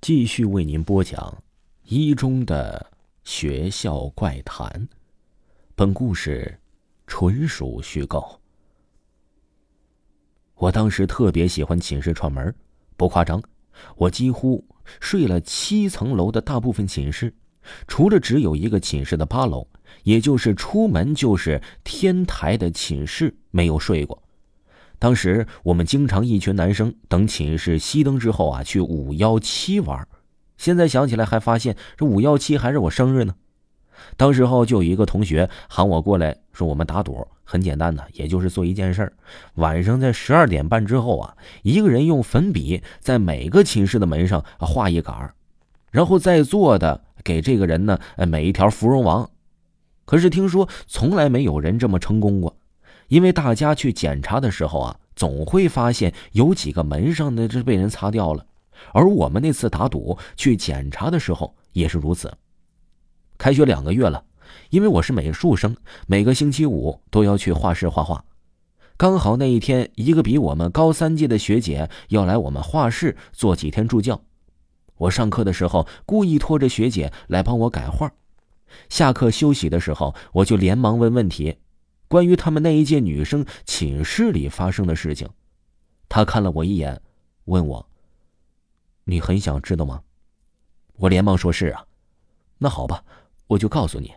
继续为您播讲一中的学校怪谈。本故事纯属虚构。我当时特别喜欢寝室串门，不夸张，我几乎睡了七层楼的大部分寝室，除了只有一个寝室的八楼，也就是出门就是天台的寝室没有睡过。当时我们经常一群男生等寝室熄灯之后啊，去五幺七玩。现在想起来还发现这五幺七还是我生日呢。当时候就有一个同学喊我过来，说我们打赌，很简单的，也就是做一件事儿。晚上在十二点半之后啊，一个人用粉笔在每个寝室的门上画一杆然后在座的给这个人呢，每一条芙蓉王。可是听说从来没有人这么成功过。因为大家去检查的时候啊，总会发现有几个门上的这被人擦掉了，而我们那次打赌去检查的时候也是如此。开学两个月了，因为我是美术生，每个星期五都要去画室画画。刚好那一天，一个比我们高三届的学姐要来我们画室做几天助教，我上课的时候故意拖着学姐来帮我改画。下课休息的时候，我就连忙问问题。关于他们那一届女生寝室里发生的事情，他看了我一眼，问我：“你很想知道吗？”我连忙说是啊。那好吧，我就告诉你。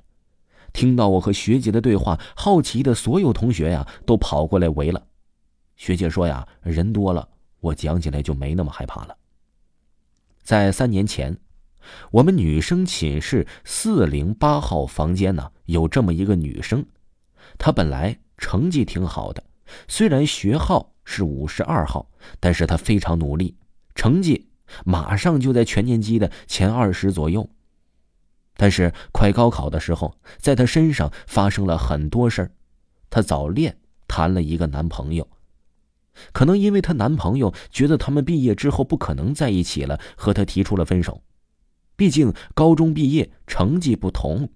听到我和学姐的对话，好奇的所有同学呀都跑过来围了。学姐说呀，人多了，我讲起来就没那么害怕了。在三年前，我们女生寝室四零八号房间呢，有这么一个女生。他本来成绩挺好的，虽然学号是五十二号，但是他非常努力，成绩马上就在全年级的前二十左右。但是快高考的时候，在他身上发生了很多事儿。他早恋，谈了一个男朋友，可能因为她男朋友觉得他们毕业之后不可能在一起了，和她提出了分手。毕竟高中毕业成绩不同，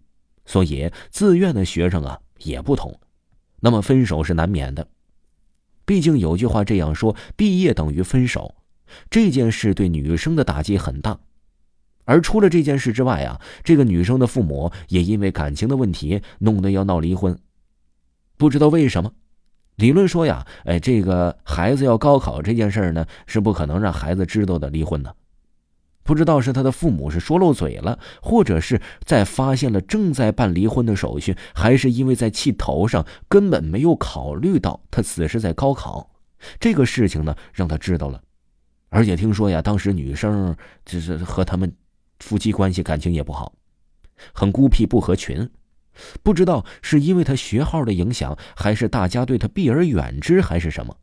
所以自愿的学生啊。也不同，那么分手是难免的。毕竟有句话这样说：“毕业等于分手。”这件事对女生的打击很大。而除了这件事之外啊，这个女生的父母也因为感情的问题弄得要闹离婚。不知道为什么，理论说呀，哎，这个孩子要高考这件事呢，是不可能让孩子知道的离婚的。不知道是他的父母是说漏嘴了，或者是在发现了正在办离婚的手续，还是因为在气头上根本没有考虑到他此时在高考，这个事情呢让他知道了，而且听说呀，当时女生就是和他们夫妻关系感情也不好，很孤僻不合群，不知道是因为他学号的影响，还是大家对他避而远之，还是什么，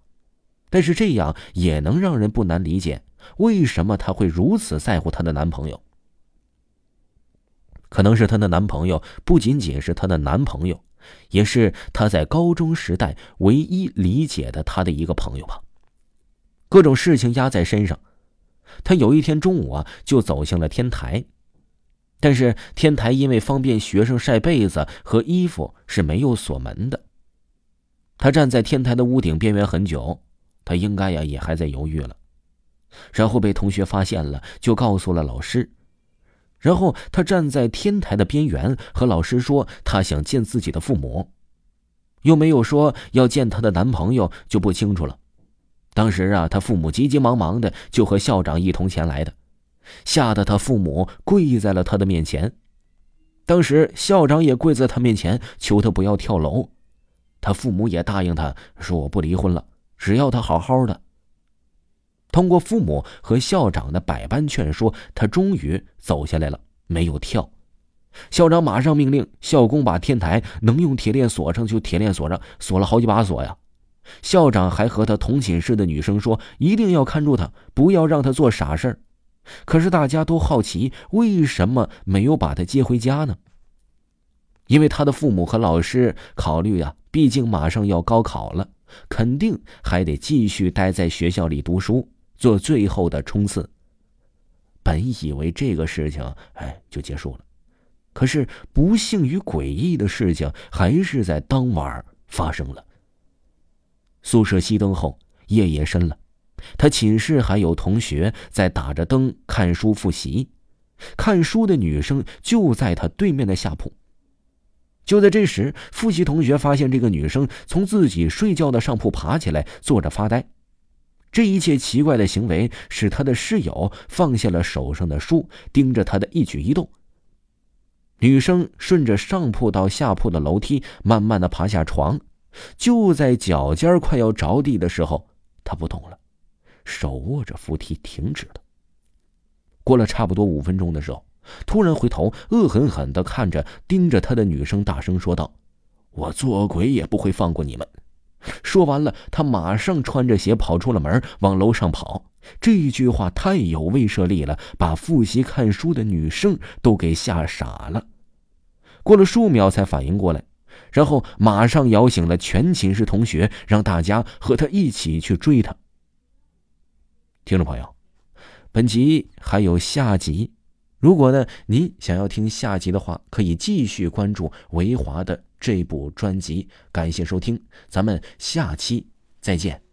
但是这样也能让人不难理解。为什么她会如此在乎她的男朋友？可能是她的男朋友不仅仅是她的男朋友，也是她在高中时代唯一理解的她的一个朋友吧。各种事情压在身上，她有一天中午啊，就走向了天台。但是天台因为方便学生晒被子和衣服是没有锁门的。她站在天台的屋顶边缘很久，她应该呀也还在犹豫了。然后被同学发现了，就告诉了老师。然后他站在天台的边缘，和老师说他想见自己的父母，又没有说要见她的男朋友，就不清楚了。当时啊，他父母急急忙忙的就和校长一同前来的，吓得他父母跪在了他的面前。当时校长也跪在他面前，求他不要跳楼。他父母也答应他说：“我不离婚了，只要他好好的。”通过父母和校长的百般劝说，他终于走下来了，没有跳。校长马上命令校工把天台能用铁链锁上就铁链锁上，锁了好几把锁呀。校长还和他同寝室的女生说，一定要看住他，不要让他做傻事儿。可是大家都好奇，为什么没有把他接回家呢？因为他的父母和老师考虑呀，毕竟马上要高考了，肯定还得继续待在学校里读书。做最后的冲刺。本以为这个事情，哎，就结束了，可是不幸与诡异的事情还是在当晚发生了。宿舍熄灯后，夜也深了，他寝室还有同学在打着灯看书复习，看书的女生就在他对面的下铺。就在这时，复习同学发现这个女生从自己睡觉的上铺爬起来，坐着发呆。这一切奇怪的行为使他的室友放下了手上的书，盯着他的一举一动。女生顺着上铺到下铺的楼梯，慢慢的爬下床，就在脚尖快要着地的时候，她不动了，手握着扶梯停止了。过了差不多五分钟的时候，突然回头，恶狠狠的看着盯着他的女生，大声说道：“我做鬼也不会放过你们！”说完了，他马上穿着鞋跑出了门，往楼上跑。这句话太有威慑力了，把复习看书的女生都给吓傻了。过了数秒才反应过来，然后马上摇醒了全寝室同学，让大家和他一起去追他。听众朋友，本集还有下集，如果呢您想要听下集的话，可以继续关注维华的。这部专辑，感谢收听，咱们下期再见。